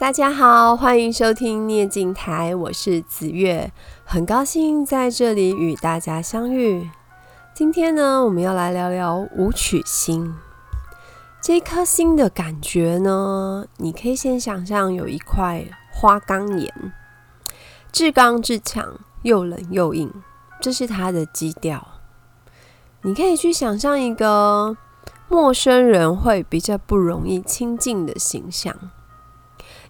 大家好，欢迎收听涅镜台，我是紫月，很高兴在这里与大家相遇。今天呢，我们要来聊聊武曲星。这颗星的感觉呢，你可以先想象有一块花岗岩，至刚至强，又冷又硬，这是它的基调。你可以去想象一个陌生人会比较不容易亲近的形象。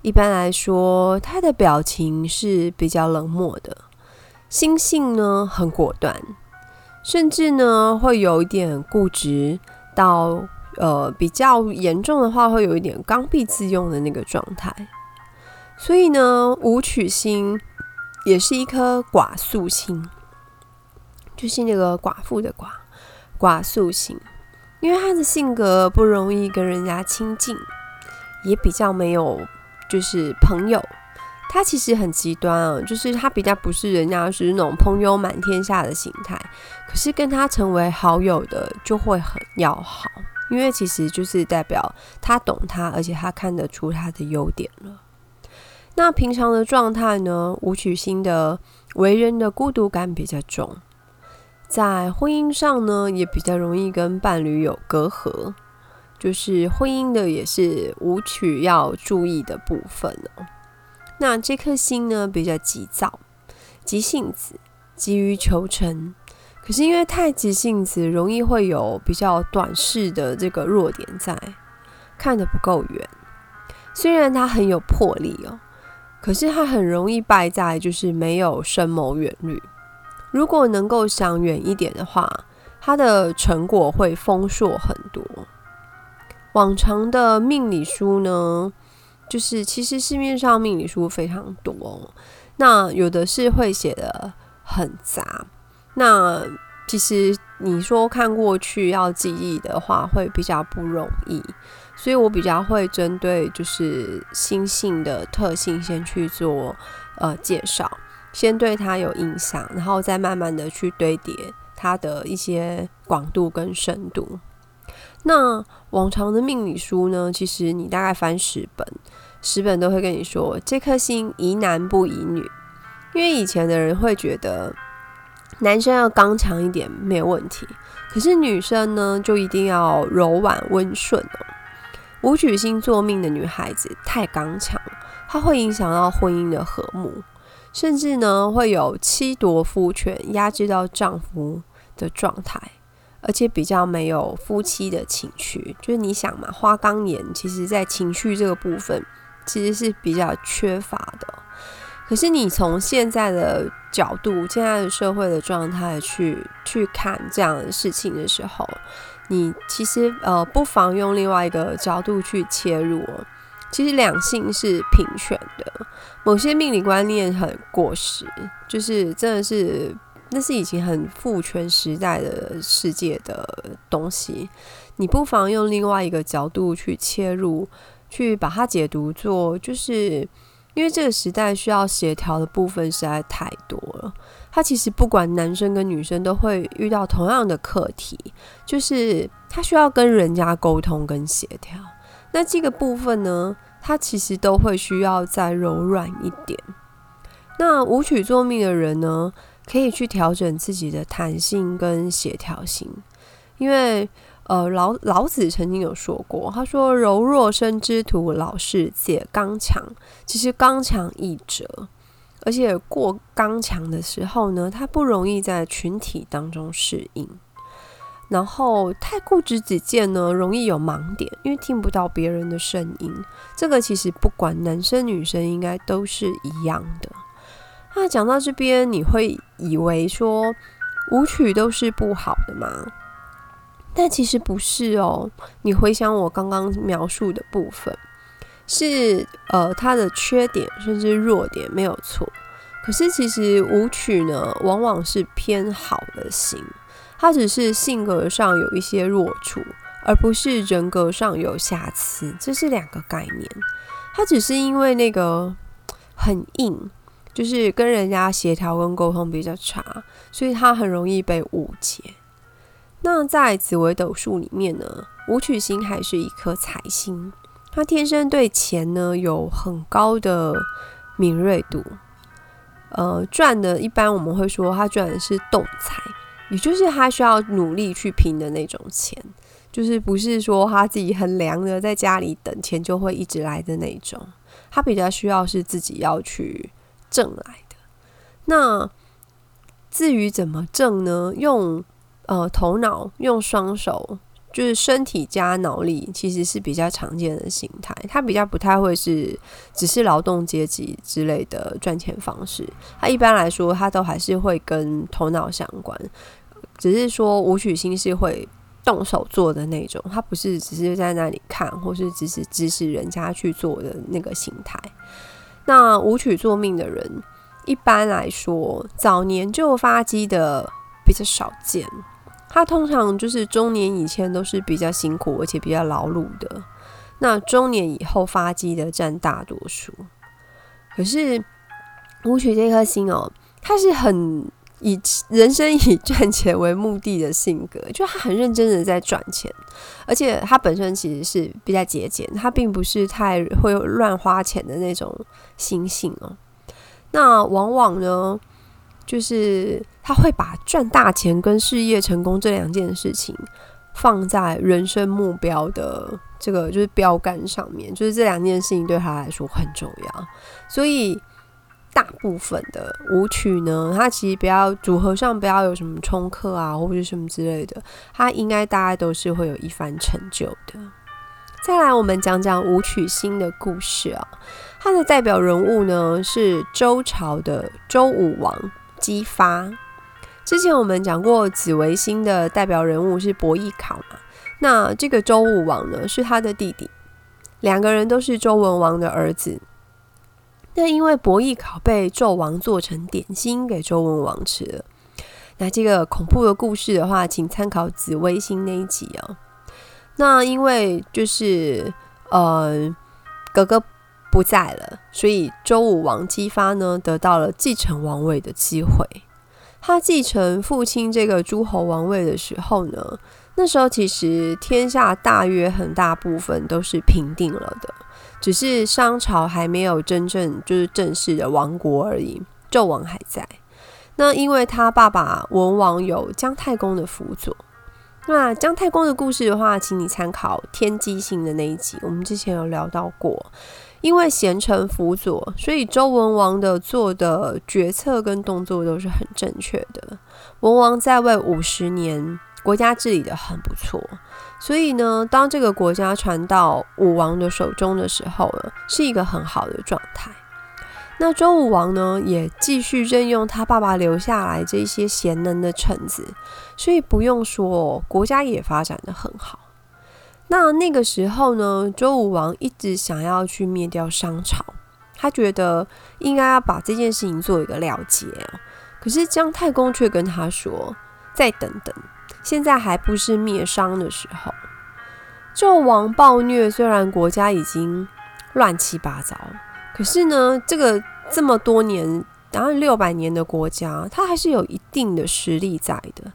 一般来说，他的表情是比较冷漠的，心性呢很果断，甚至呢会有一点固执，到呃比较严重的话，会有一点刚愎自用的那个状态。所以呢，武曲星也是一颗寡宿星，就是那个寡妇的寡，寡宿星，因为他的性格不容易跟人家亲近，也比较没有。就是朋友，他其实很极端啊，就是他比较不是人家是那种朋友满天下的形态，可是跟他成为好友的就会很要好，因为其实就是代表他懂他，而且他看得出他的优点了。那平常的状态呢，武曲星的为人的孤独感比较重，在婚姻上呢，也比较容易跟伴侣有隔阂。就是婚姻的也是舞曲要注意的部分哦。那这颗星呢，比较急躁、急性子、急于求成，可是因为太急性子，容易会有比较短视的这个弱点在，看得不够远。虽然他很有魄力哦，可是他很容易败在就是没有深谋远虑。如果能够想远一点的话，他的成果会丰硕很多。往常的命理书呢，就是其实市面上命理书非常多，那有的是会写得很杂，那其实你说看过去要记忆的话，会比较不容易，所以我比较会针对就是星性的特性先去做呃介绍，先对它有印象，然后再慢慢的去堆叠它的一些广度跟深度。那往常的命理书呢，其实你大概翻十本，十本都会跟你说这颗星宜男不宜女，因为以前的人会觉得男生要刚强一点没有问题，可是女生呢就一定要柔婉温顺哦。武曲星坐命的女孩子太刚强，她会影响到婚姻的和睦，甚至呢会有妻夺夫权、压制到丈夫的状态。而且比较没有夫妻的情趣，就是你想嘛，花岗岩其实在情绪这个部分其实是比较缺乏的。可是你从现在的角度，现在的社会的状态去去看这样的事情的时候，你其实呃不妨用另外一个角度去切入。其实两性是平权的，某些命理观念很过时，就是真的是。那是已经很父权时代的世界的东西，你不妨用另外一个角度去切入，去把它解读做，就是因为这个时代需要协调的部分实在太多了。他其实不管男生跟女生都会遇到同样的课题，就是他需要跟人家沟通跟协调。那这个部分呢，他其实都会需要再柔软一点。那舞曲作命的人呢，可以去调整自己的弹性跟协调性，因为呃老老子曾经有说过，他说柔弱生之徒，老是解刚强。其实刚强易折，而且过刚强的时候呢，他不容易在群体当中适应。然后太固执己见呢，容易有盲点，因为听不到别人的声音。这个其实不管男生女生，应该都是一样的。那讲到这边，你会以为说舞曲都是不好的吗？但其实不是哦。你回想我刚刚描述的部分，是呃他的缺点甚至弱点没有错。可是其实舞曲呢，往往是偏好的型，他只是性格上有一些弱处，而不是人格上有瑕疵，这是两个概念。他只是因为那个很硬。就是跟人家协调跟沟通比较差，所以他很容易被误解。那在紫微斗数里面呢，武曲星还是一颗财星，他天生对钱呢有很高的敏锐度，呃，赚的一般我们会说他赚的是动财，也就是他需要努力去拼的那种钱，就是不是说他自己很凉的在家里等钱就会一直来的那种，他比较需要是自己要去挣来的。那至于怎么挣呢？用呃头脑，用双手。就是身体加脑力，其实是比较常见的形态。它比较不太会是只是劳动阶级之类的赚钱方式。它一般来说，它都还是会跟头脑相关。只是说武曲星是会动手做的那种，他不是只是在那里看，或是只是指使人家去做的那个形态。那舞曲作命的人，一般来说早年就发迹的比较少见。他通常就是中年以前都是比较辛苦，而且比较劳碌的。那中年以后发迹的占大多数。可是舞曲这颗心哦，它是很以 人生以赚钱为目的的性格，就他很认真的在赚钱，而且他本身其实是比较节俭，他并不是太会乱花钱的那种心性哦。那往往呢，就是他会把赚大钱跟事业成功这两件事情放在人生目标的这个就是标杆上面，就是这两件事情对他来说很重要。所以大部分的舞曲呢，它其实不要组合上不要有什么冲克啊，或者什么之类的，它应该大概都是会有一番成就的。再来，我们讲讲舞曲星的故事啊，他的代表人物呢是周朝的周武王。姬发，之前我们讲过紫微星的代表人物是伯邑考嘛，那这个周武王呢是他的弟弟，两个人都是周文王的儿子。那因为伯邑考被纣王做成点心给周文王吃了，那这个恐怖的故事的话，请参考紫微星那一集啊。那因为就是呃哥哥。不在了，所以周武王姬发呢得到了继承王位的机会。他继承父亲这个诸侯王位的时候呢，那时候其实天下大约很大部分都是平定了的，只是商朝还没有真正就是正式的亡国而已，纣王还在。那因为他爸爸文王有姜太公的辅佐，那姜太公的故事的话，请你参考天机星的那一集，我们之前有聊到过。因为贤臣辅佐，所以周文王的做的决策跟动作都是很正确的。文王在位五十年，国家治理得很不错。所以呢，当这个国家传到武王的手中的时候呢，是一个很好的状态。那周武王呢，也继续任用他爸爸留下来这些贤能的臣子，所以不用说，国家也发展得很好。那那个时候呢，周武王一直想要去灭掉商朝，他觉得应该要把这件事情做一个了结。可是姜太公却跟他说：“再等等，现在还不是灭商的时候。”纣王暴虐，虽然国家已经乱七八糟，可是呢，这个这么多年，然后六百年的国家，他还是有一定的实力在的。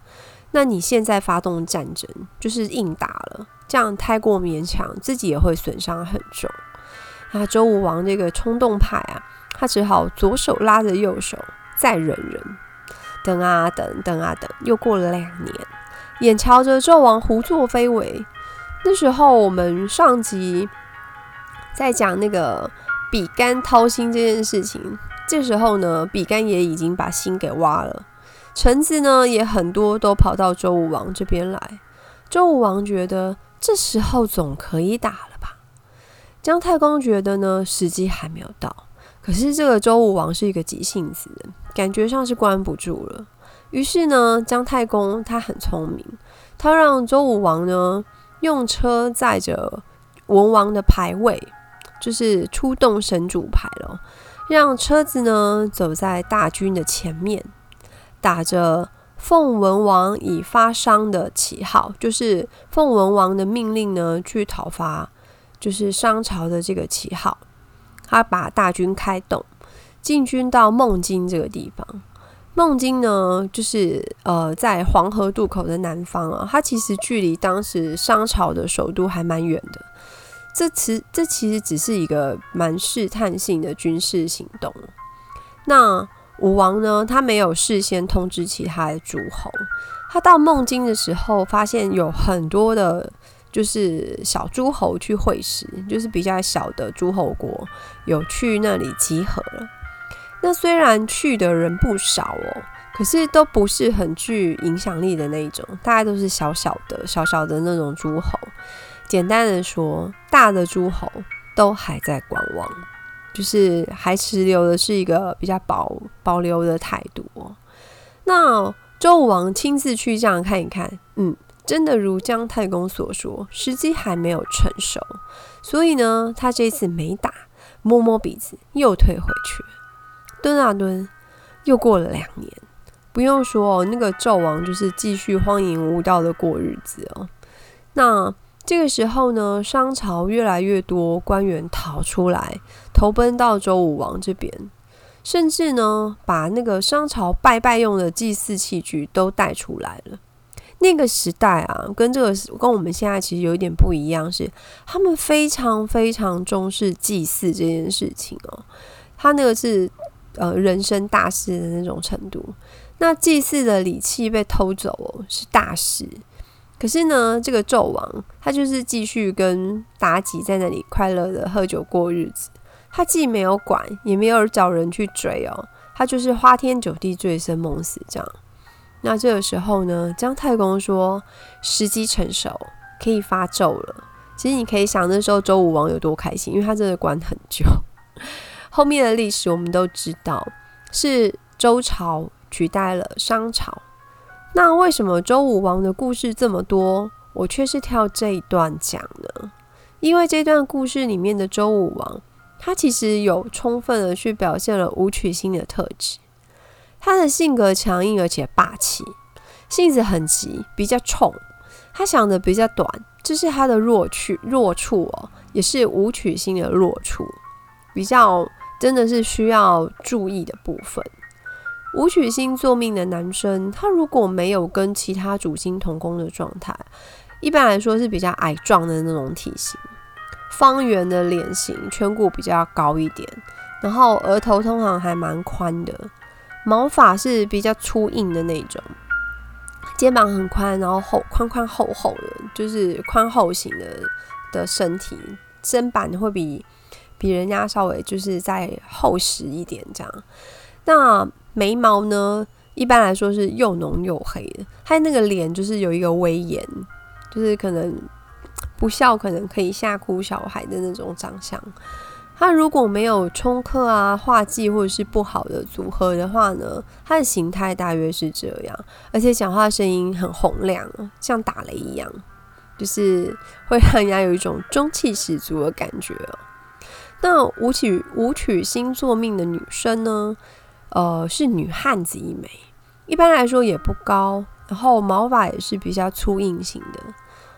那你现在发动战争，就是硬打了。这样太过勉强，自己也会损伤很重。那周武王这个冲动派啊，他只好左手拉着右手，再忍忍，等啊等，等啊等，又过了两年，眼瞧着纣王胡作非为。那时候我们上集在讲那个比干掏心这件事情，这时候呢，比干也已经把心给挖了，臣子呢也很多都跑到周武王这边来。周武王觉得。这时候总可以打了吧？姜太公觉得呢，时机还没有到。可是这个周武王是一个急性子，感觉上是关不住了。于是呢，姜太公他很聪明，他让周武王呢用车载着文王的牌位，就是出动神主牌了，让车子呢走在大军的前面，打着。奉文王以发商的旗号，就是奉文王的命令呢，去讨伐，就是商朝的这个旗号。他把大军开动，进军到孟津这个地方。孟津呢，就是呃，在黄河渡口的南方啊。它其实距离当时商朝的首都还蛮远的。这其这其实只是一个蛮试探性的军事行动。那武王呢，他没有事先通知其他的诸侯，他到孟津的时候，发现有很多的，就是小诸侯去会师，就是比较小的诸侯国有去那里集合了。那虽然去的人不少哦，可是都不是很具影响力的那一种，大概都是小小的、小小的那种诸侯。简单的说，大的诸侯都还在观望，就是还持留的是一个比较保保留的态度。那周武王亲自去这样看一看，嗯，真的如姜太公所说，时机还没有成熟，所以呢，他这次没打，摸摸鼻子又退回去。蹲啊蹲，又过了两年，不用说哦，那个纣王就是继续荒淫无道的过日子哦。那这个时候呢，商朝越来越多官员逃出来，投奔到周武王这边，甚至呢，把那个商朝拜拜用的祭祀器具都带出来了。那个时代啊，跟这个跟我们现在其实有一点不一样，是他们非常非常重视祭祀这件事情哦。他那个是。呃，人生大事的那种程度，那祭祀的礼器被偷走哦，是大事。可是呢，这个纣王他就是继续跟妲己在那里快乐的喝酒过日子，他既没有管，也没有找人去追哦，他就是花天酒地，醉生梦死这样。那这个时候呢，姜太公说时机成熟，可以发纣了。其实你可以想那时候周武王有多开心，因为他真的管很久。后面的历史我们都知道，是周朝取代了商朝。那为什么周武王的故事这么多，我却是挑这一段讲呢？因为这段故事里面的周武王，他其实有充分的去表现了武曲星的特质。他的性格强硬而且霸气，性子很急，比较冲。他想的比较短，这是他的弱处，弱处哦，也是武曲星的弱处，比较。真的是需要注意的部分。武曲星坐命的男生，他如果没有跟其他主星同宫的状态，一般来说是比较矮壮的那种体型，方圆的脸型，颧骨比较高一点，然后额头通常还蛮宽的，毛发是比较粗硬的那种，肩膀很宽，然后厚宽宽厚厚的，就是宽厚型的的身体，身板会比。比人家稍微就是再厚实一点这样，那眉毛呢，一般来说是又浓又黑的，他那个脸就是有一个威严，就是可能不笑可能可以吓哭小孩的那种长相。他如果没有冲克啊、化忌或者是不好的组合的话呢，他的形态大约是这样，而且讲话声音很洪亮，像打雷一样，就 是会让人家有一种中气十足的感觉。那武曲武曲星座命的女生呢？呃，是女汉子一枚，一般来说也不高，然后毛发也是比较粗硬型的。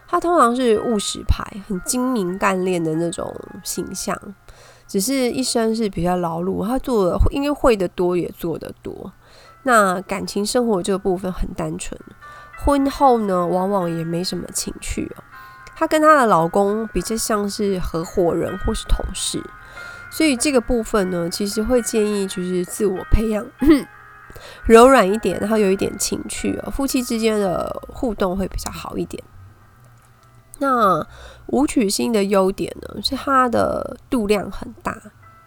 她通常是务实派，很精明干练的那种形象，只是一生是比较劳碌。她做的因为会的多，也做的多。那感情生活这个部分很单纯，婚后呢，往往也没什么情趣哦。她跟她的老公比较像是合伙人或是同事，所以这个部分呢，其实会建议就是自我培养，柔软一点，然后有一点情趣哦，夫妻之间的互动会比较好一点。那武曲星的优点呢，是它的度量很大，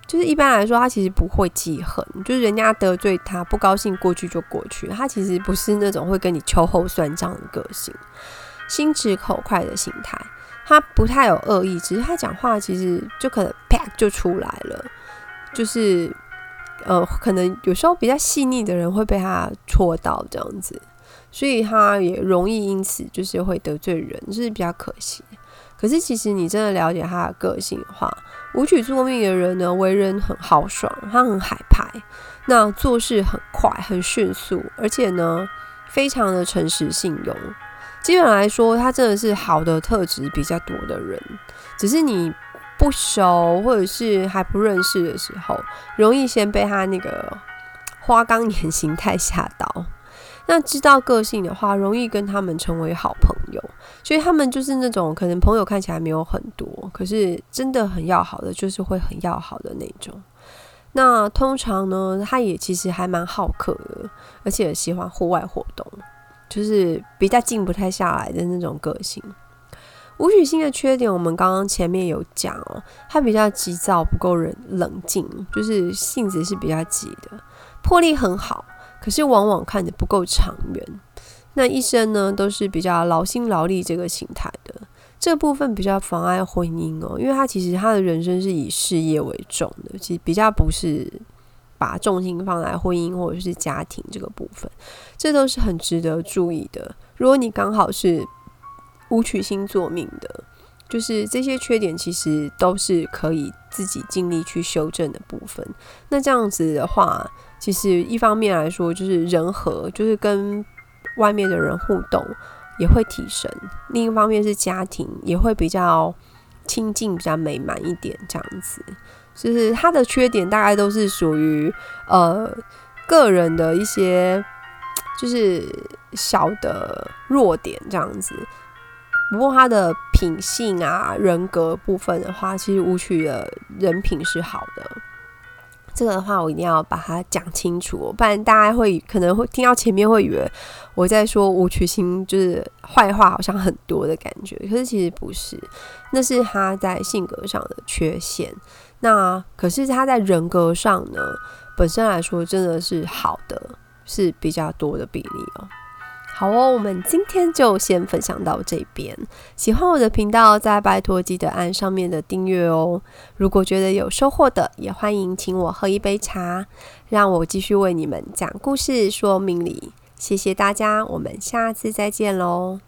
就是一般来说，他其实不会记恨，就是人家得罪他不高兴过去就过去，他其实不是那种会跟你秋后算账的个性。心直口快的心态，他不太有恶意，只是他讲话其实就可能啪就出来了，就是呃，可能有时候比较细腻的人会被他戳到这样子，所以他也容易因此就是会得罪人，就是比较可惜。可是其实你真的了解他的个性的话，武曲坐命的人呢，为人很豪爽，他很海派，那做事很快很迅速，而且呢，非常的诚实信用。基本来说，他真的是好的特质比较多的人，只是你不熟或者是还不认识的时候，容易先被他那个花岗岩形态吓到。那知道个性的话，容易跟他们成为好朋友。所以他们就是那种可能朋友看起来没有很多，可是真的很要好的，就是会很要好的那种。那通常呢，他也其实还蛮好客的，而且喜欢户外活动，就是比较静不太下来的那种个性。武曲星的缺点，我们刚刚前面有讲哦，他比较急躁，不够冷冷静，就是性子是比较急的，魄力很好，可是往往看得不够长远。那一生呢，都是比较劳心劳力这个形态的，这部分比较妨碍婚姻哦，因为他其实他的人生是以事业为重的，其实比较不是把重心放在婚姻或者是家庭这个部分，这都是很值得注意的。如果你刚好是。武曲星座命的，就是这些缺点，其实都是可以自己尽力去修正的部分。那这样子的话，其实一方面来说，就是人和，就是跟外面的人互动也会提升；另一方面是家庭也会比较亲近、比较美满一点。这样子，就是他的缺点大概都是属于呃个人的一些，就是小的弱点这样子。不过他的品性啊、人格部分的话，其实舞曲的人品是好的。这个的话，我一定要把它讲清楚，不然大家会可能会听到前面会以为我在说吴曲星就是坏话，好像很多的感觉。可是其实不是，那是他在性格上的缺陷。那可是他在人格上呢，本身来说真的是好的，是比较多的比例哦。好哦，我们今天就先分享到这边。喜欢我的频道，再拜托记得按上面的订阅哦。如果觉得有收获的，也欢迎请我喝一杯茶，让我继续为你们讲故事说明理。谢谢大家，我们下次再见喽。